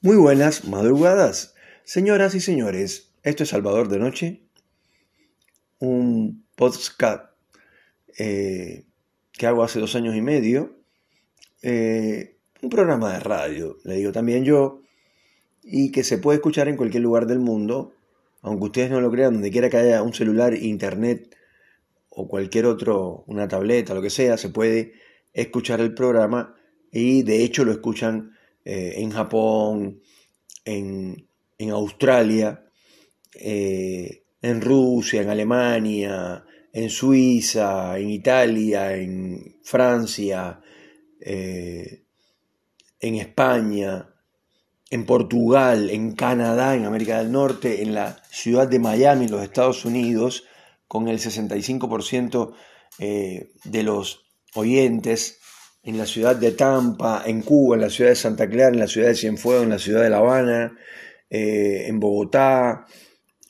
Muy buenas madrugadas, señoras y señores. Esto es Salvador de Noche, un podcast eh, que hago hace dos años y medio, eh, un programa de radio, le digo también yo, y que se puede escuchar en cualquier lugar del mundo, aunque ustedes no lo crean, donde quiera que haya un celular, internet o cualquier otro, una tableta, lo que sea, se puede escuchar el programa y de hecho lo escuchan eh, en Japón, en, Australia, eh, en Rusia, en Alemania, en Suiza, en Italia, en Francia, eh, en España, en Portugal, en Canadá, en América del Norte, en la ciudad de Miami, en los Estados Unidos, con el 65% de los oyentes en la ciudad de Tampa, en Cuba, en la ciudad de Santa Clara, en la ciudad de Cienfuegos, en la ciudad de La Habana, eh, en Bogotá,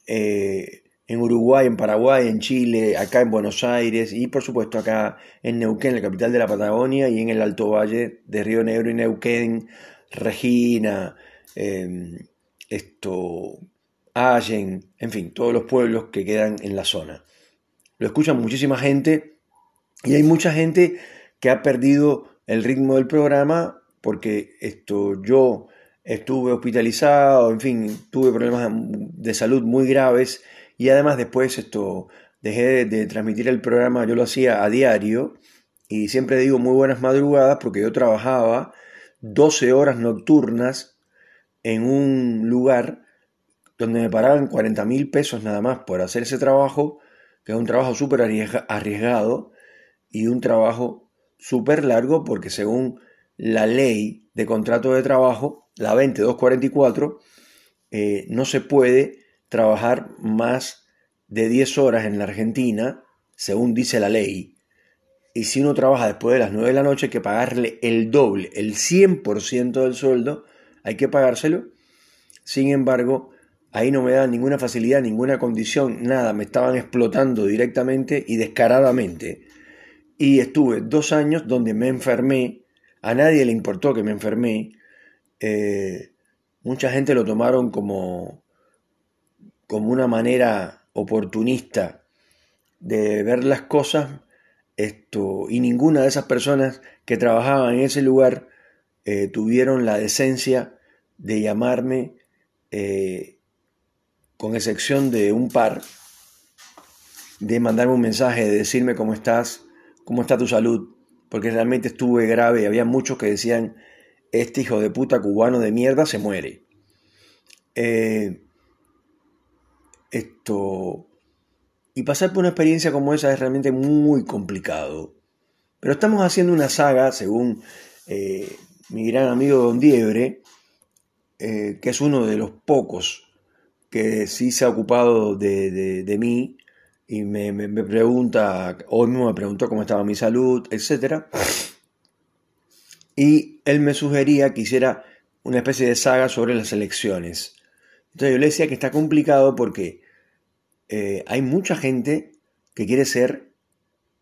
eh, en Uruguay, en Paraguay, en Chile, acá en Buenos Aires y por supuesto acá en Neuquén, la capital de la Patagonia, y en el Alto Valle de Río Negro y Neuquén, Regina, em, esto, Allen, en fin, todos los pueblos que quedan en la zona. Lo escuchan muchísima gente y hay mucha gente que ha perdido el ritmo del programa porque esto yo estuve hospitalizado, en fin, tuve problemas de salud muy graves y además después esto dejé de, transmitir el programa, yo lo hacía a diario y siempre digo muy buenas madrugadas porque yo trabajaba 12 horas nocturnas en un lugar donde me paraban 40 mil pesos nada más por hacer ese trabajo, que es un trabajo súper arriesgado y un trabajo súper largo porque según la ley de contrato de trabajo, la 2244, eh, no se puede trabajar más de 10 horas en la Argentina, según dice la ley. Y si uno trabaja después de las 9 de la noche, hay que pagarle el doble, el 100% del sueldo, hay que pagárselo. Sin embargo, ahí no me daban ninguna facilidad, ninguna condición, nada, me estaban explotando directamente y descaradamente y estuve dos años donde me enfermé, a nadie le importó que me enfermé, eh, mucha gente lo tomaron como, como una manera oportunista de ver las cosas, esto, y ninguna de esas personas que trabajaban en ese lugar eh, tuvieron la decencia de llamarme, eh, con excepción de un par, de mandarme un mensaje, de decirme cómo estás, cómo está tu salud, porque realmente estuve grave había muchos que decían, este hijo de puta cubano de mierda se muere. Eh, esto... Y pasar por una experiencia como esa es realmente muy complicado. Pero estamos haciendo una saga, según eh, mi gran amigo Don Diebre, eh, que es uno de los pocos que sí se ha ocupado de mí y me, pregunta, hoy mismo me preguntó cómo estaba mi salud, etc. Y él me sugería que hiciera una especie de saga sobre las elecciones. Entonces yo le decía que está complicado porque eh, hay mucha gente que quiere ser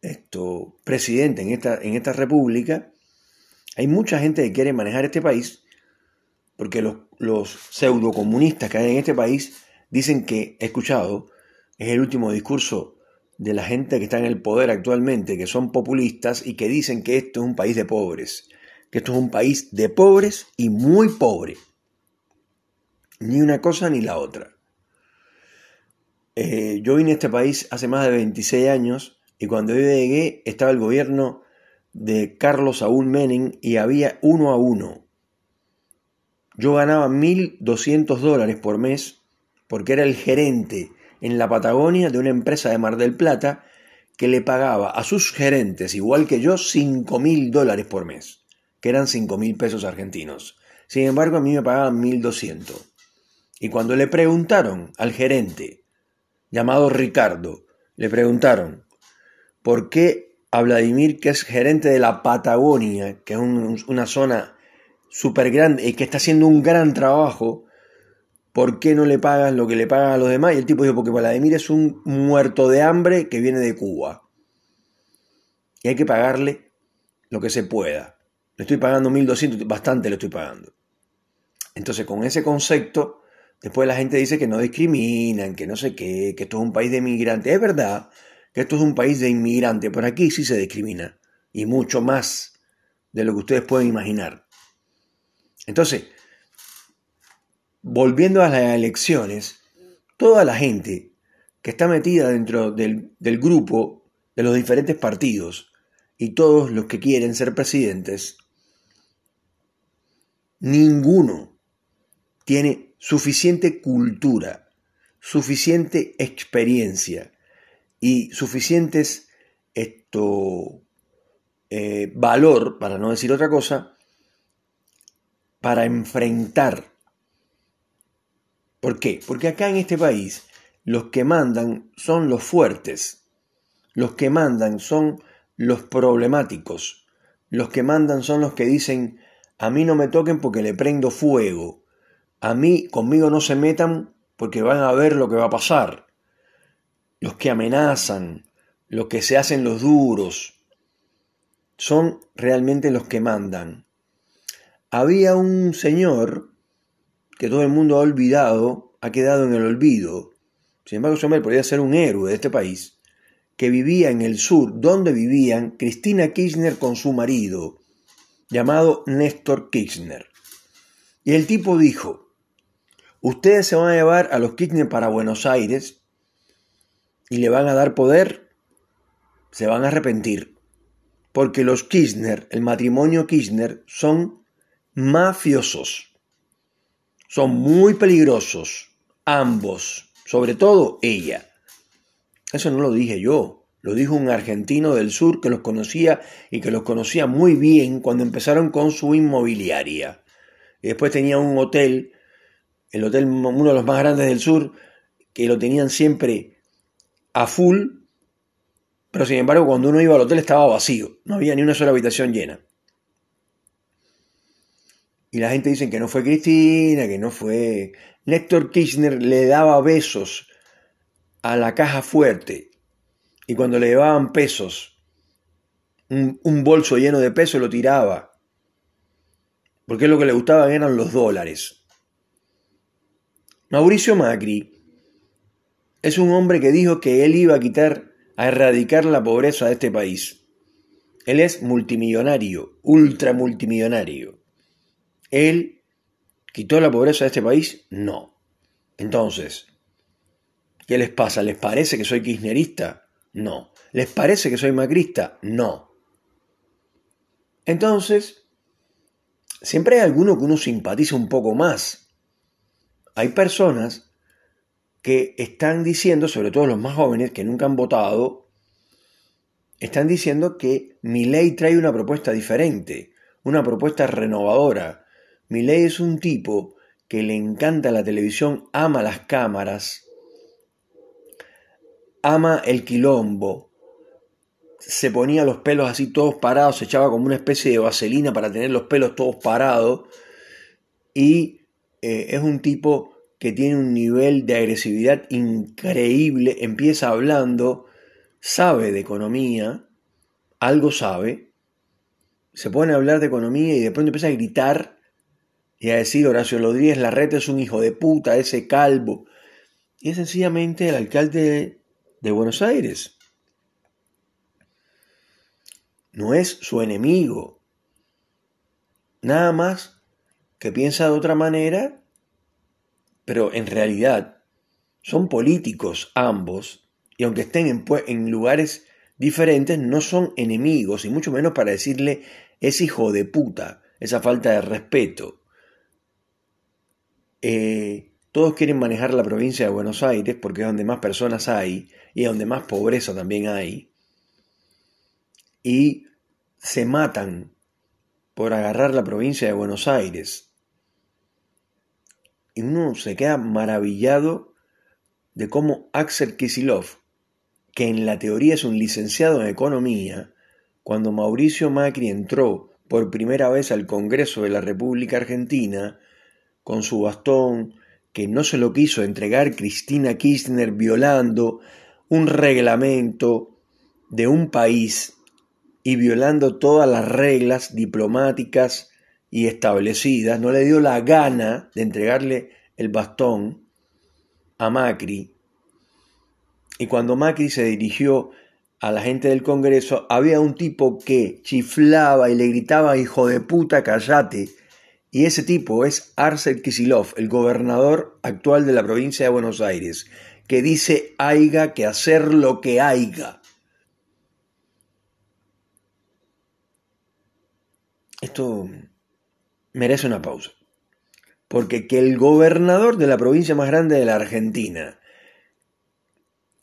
esto, presidente en esta, en esta república. Hay mucha gente que quiere manejar este país porque los, los pseudo comunistas que hay en este país dicen que, he escuchado, es el último discurso de la gente que está en el poder actualmente, que son populistas y que dicen que esto es un país de pobres, que esto es un país de pobres y muy pobre. Ni una cosa ni la otra. Eh, yo vine a este país hace más de 26 años y cuando yo llegué estaba el gobierno de Carlos Saúl Menem y había uno a uno. Yo ganaba 1.200 dólares por mes porque era el gerente en la Patagonia de una empresa de Mar del Plata que le pagaba a sus gerentes, igual que yo, 5 mil dólares por mes, que eran 5 mil pesos argentinos. Sin embargo, a mí me pagaban 1.200. Y cuando le preguntaron al gerente, llamado Ricardo, le preguntaron, ¿por qué a Vladimir, que es gerente de la Patagonia, que es una zona súper grande y que está haciendo un gran trabajo, ¿por qué no le pagas lo que le pagan a los demás? Y el tipo dijo, porque Vladimir es un muerto de hambre que viene de Cuba. Y hay que pagarle lo que se pueda. Le estoy pagando 1.200, bastante le estoy pagando. Entonces, con ese concepto, después la gente dice que no discriminan, que no sé qué, que esto es un país de inmigrantes. Es verdad que esto es un país de inmigrantes, pero aquí sí se discrimina. Y mucho más de lo que ustedes pueden imaginar. Entonces, volviendo a las elecciones, toda la gente que está metida dentro del, del grupo de los diferentes partidos y todos los que quieren ser presidentes, ninguno tiene suficiente cultura, suficiente experiencia y suficientes esto, eh, valor, para no decir otra cosa, para enfrentar. ¿Por qué? Porque acá en este país los que mandan son los fuertes, los que mandan son los problemáticos, los que mandan son los que dicen a mí no me toquen porque le prendo fuego, a mí conmigo no se metan porque van a ver lo que va a pasar, los que amenazan, los que se hacen los duros, son realmente los que mandan. Había un señor que todo el mundo ha olvidado, ha quedado en el olvido, sin embargo hombre podría ser un héroe de este país, que vivía en el sur, donde vivían Cristina Kirchner con su marido, llamado Néstor Kirchner. Y el tipo dijo, ustedes se van a llevar a los Kirchner para Buenos Aires y le van a dar poder, se van a arrepentir. Porque los Kirchner, el matrimonio Kirchner, son mafiosos. Son muy peligrosos, ambos, sobre todo ella. Eso no lo dije yo, lo dijo un argentino del sur que los conocía y que los conocía muy bien cuando empezaron con su inmobiliaria. Y después tenía un hotel, el hotel uno de los más grandes del sur, que lo tenían siempre a full, pero sin embargo cuando uno iba al hotel estaba vacío, no había ni una sola habitación llena. Y la gente dice que no fue Cristina, que no fue... Néstor Kirchner le daba besos a la caja fuerte y cuando le llevaban pesos, un, bolso lleno de pesos lo tiraba, porque lo que le gustaba eran los dólares. Mauricio Macri es un hombre que dijo que él iba a quitar, a erradicar la pobreza de este país. Él es multimillonario, ultra multimillonario. ¿Él quitó la pobreza de este país? No. Entonces, ¿qué les pasa? ¿Les parece que soy kirchnerista? No. ¿Les parece que soy macrista? No. Entonces, siempre hay alguno que uno simpatiza un poco más. Hay personas que están diciendo, sobre todo los más jóvenes que nunca han votado, están diciendo que mi ley trae una propuesta diferente, una propuesta renovadora. Mi ley es un tipo que le encanta la televisión, ama las cámaras, ama el quilombo, se ponía los pelos así todos parados, se echaba como una especie de vaselina para tener los pelos todos parados. Y eh, es un tipo que tiene un nivel de agresividad increíble, empieza hablando, sabe de economía, algo sabe, se pone a hablar de economía y de pronto empieza a gritar y a decir Horacio Rodríguez Larreta es un hijo de puta, ese calvo. Y es sencillamente el alcalde de Buenos Aires. No es su enemigo. Nada más que piensa de otra manera pero en realidad son políticos ambos, y aunque estén en, lugares diferentes, no son enemigos, y mucho menos para decirle es hijo de puta, esa falta de respeto. Eh, todos quieren manejar la provincia de Buenos Aires porque es donde más personas hay y es donde más pobreza también hay. Y se matan por agarrar la provincia de Buenos Aires y uno se queda maravillado de cómo Axel Kisilov, que en la teoría es un licenciado en economía, cuando Mauricio Macri entró por primera vez al Congreso de la República Argentina, con su bastón, que no se lo quiso entregar Cristina Kirchner violando un reglamento de un país y violando todas las reglas diplomáticas y establecidas, no le dio la gana de entregarle el bastón a Macri. Y cuando Macri se dirigió a la gente del Congreso, había un tipo que chiflaba y le gritaba, hijo de puta, callate. Y ese tipo es Arcel Kisilov, el gobernador actual de la provincia de Buenos Aires, que dice haiga que hacer lo que haiga. Esto merece una pausa. Porque que el gobernador de la provincia más grande de la Argentina,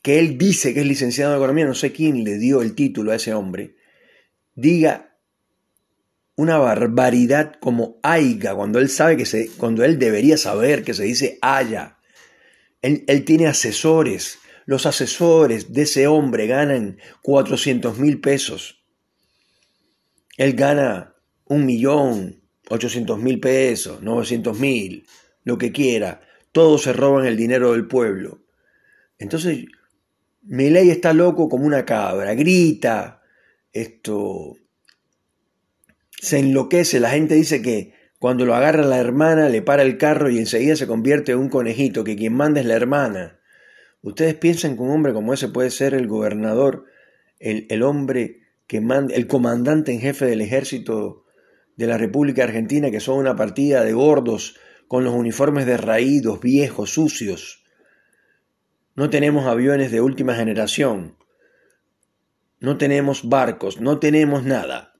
que él dice que es licenciado en economía, no sé quién le dio el título a ese hombre, diga una barbaridad como aiga, cuando él sabe que se, cuando él debería saber que se dice haya. Él, él tiene asesores. Los asesores de ese hombre ganan 400 mil pesos. Él gana un millón, 800 mil pesos, 900 mil, lo que quiera. Todos se roban el dinero del pueblo. Entonces, ley está loco como una cabra, grita, esto, se enloquece, la gente dice que cuando lo agarra la hermana le para el carro y enseguida se convierte en un conejito, que quien manda es la hermana. ¿Ustedes piensan que un hombre como ese puede ser el gobernador, el, el hombre que manda, el comandante en jefe del ejército de la República Argentina, que son una partida de gordos con los uniformes derraídos, viejos, sucios. No tenemos aviones de última generación. No tenemos barcos, no tenemos nada.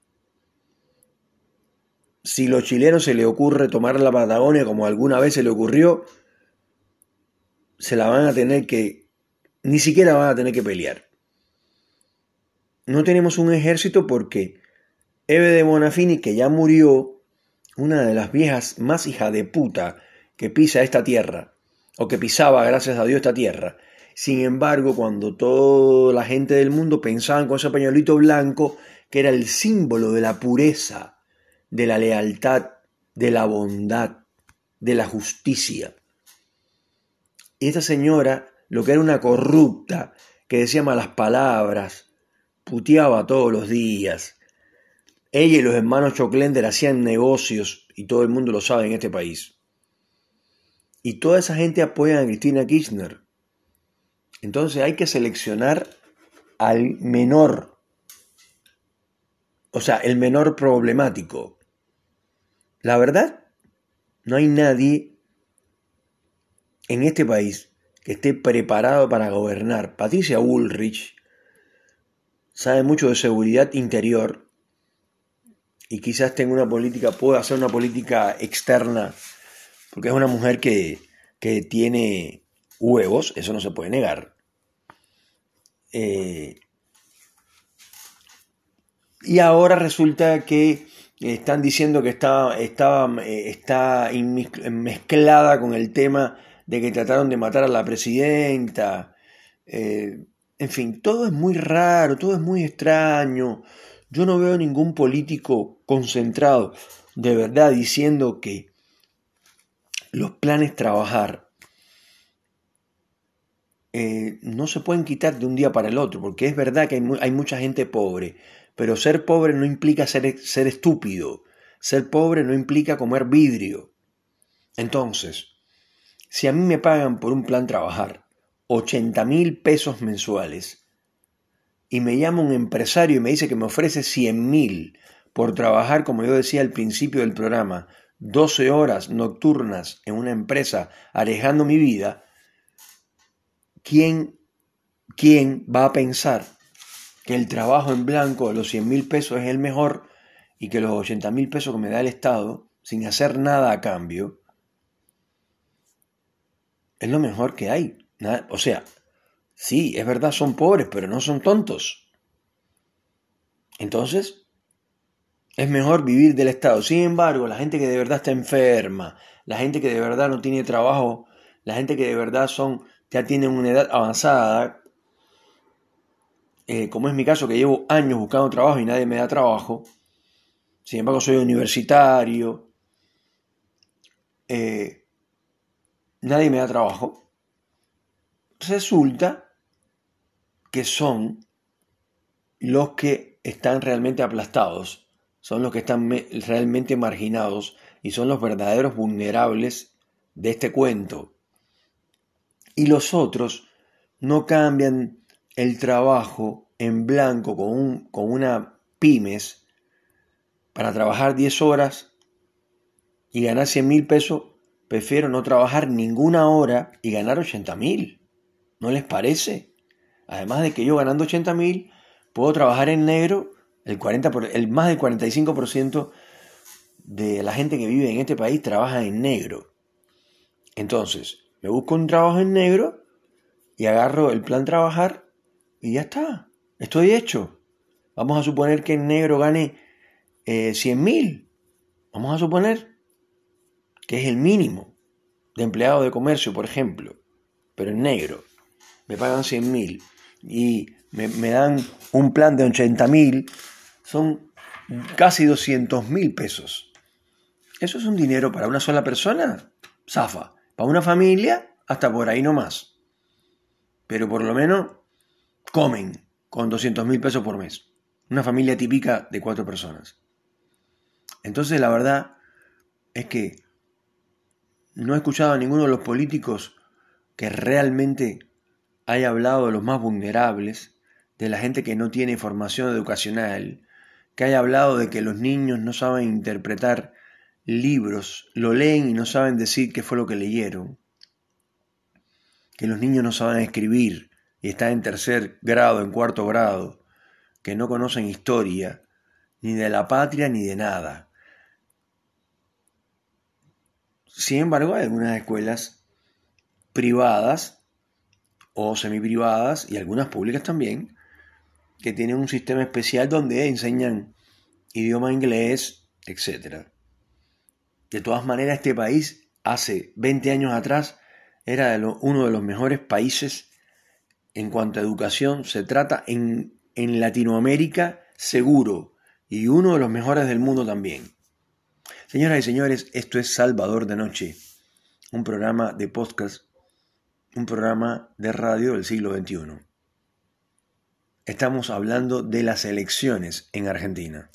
Si los chilenos se le ocurre tomar la Patagonia como alguna vez se le ocurrió, se la van a tener que, ni siquiera van a tener que pelear. No tenemos un ejército porque Eve de Bonafini, que ya murió, una de las viejas más hija de puta que pisa esta tierra, o que pisaba, gracias a Dios, esta tierra. Sin embargo, cuando toda la gente del mundo pensaba con ese pañuelito blanco, que era el símbolo de la pureza, de la lealtad, de la bondad, de la justicia. Y esta señora, lo que era una corrupta, que decía malas palabras, puteaba todos los días, ella y los hermanos Choclender hacían negocios, y todo el mundo lo sabe en este país. Y toda esa gente apoya a Cristina Kirchner. Entonces hay que seleccionar al menor, o sea, el menor problemático. La verdad, no hay nadie en este país que esté preparado para gobernar. Patricia Bullrich sabe mucho de seguridad interior y quizás tenga una política, pueda hacer una política externa, porque es una mujer que, tiene huevos, eso no se puede negar. Eh, y ahora resulta que están diciendo que está, está, está mezclada con el tema de que trataron de matar a la presidenta. Eh, en fin, todo es muy raro, todo es muy extraño. Yo no veo ningún político concentrado de verdad diciendo que los planes trabajar eh, no se pueden quitar de un día para el otro, porque es verdad que hay, mucha gente pobre, pero ser pobre no implica ser, ser estúpido, ser pobre no implica comer vidrio. Entonces, si a mí me pagan por un plan trabajar 80 mil pesos mensuales, y me llama un empresario y me dice que me ofrece 100 mil por trabajar, como yo decía al principio del programa, 12 horas nocturnas en una empresa alejando mi vida, ¿quién, quién va a pensar que el trabajo en blanco los 100 mil pesos es el mejor y que los 80 mil pesos que me da el Estado, sin hacer nada a cambio, es lo mejor que hay? o sea, Sí, es verdad, son pobres, pero no son tontos. Entonces, es mejor vivir del Estado. Sin embargo, la gente que de verdad está enferma, la gente que de verdad no tiene trabajo, la gente que de verdad son, ya tienen una edad avanzada, eh, como es mi caso, que llevo años buscando trabajo y nadie me da trabajo, sin embargo soy universitario, eh, nadie me da trabajo, resulta que son los que están realmente aplastados, son los que están realmente marginados y son los verdaderos vulnerables de este cuento. Y los otros no cambian el trabajo en blanco con, un, con una pymes para trabajar 10 horas y ganar 100 mil pesos, prefiero no trabajar ninguna hora y ganar 80 mil. ¿No les parece? Además de que yo ganando 80 mil puedo trabajar en negro el, 40 el más del 45% de la gente que vive en este país trabaja en negro. Entonces, me busco un trabajo en negro y agarro el plan trabajar y ya está. Estoy hecho. Vamos a suponer que en negro gane eh, 100 mil. Vamos a suponer que es el mínimo de empleado de comercio, por ejemplo, pero en negro. Me pagan 100 mil y me, dan un plan de 80 mil son casi 200 mil pesos. ¿Eso es un dinero para una sola persona? Zafa. Para una familia, hasta por ahí no más. Pero por lo menos comen con 200 mil pesos por mes. Una familia típica de cuatro personas. Entonces la verdad es que no he escuchado a ninguno de los políticos que realmente haya hablado de los más vulnerables, de la gente que no tiene formación educacional, que haya hablado de que los niños no saben interpretar libros, lo leen y no saben decir qué fue lo que leyeron, que los niños no saben escribir y están en tercer grado, en cuarto grado, que no conocen historia, ni de la patria ni de nada. Sin embargo, hay algunas escuelas privadas o semiprivadas y algunas públicas también que tienen un sistema especial donde enseñan idioma inglés, etc. De todas maneras, este país hace 20 años atrás era uno de los mejores países en cuanto a educación se trata en, Latinoamérica seguro y uno de los mejores del mundo también. Señoras y señores, esto es Salvador de Noche, un programa de podcast, un programa de radio del siglo XXI estamos hablando de las elecciones en Argentina.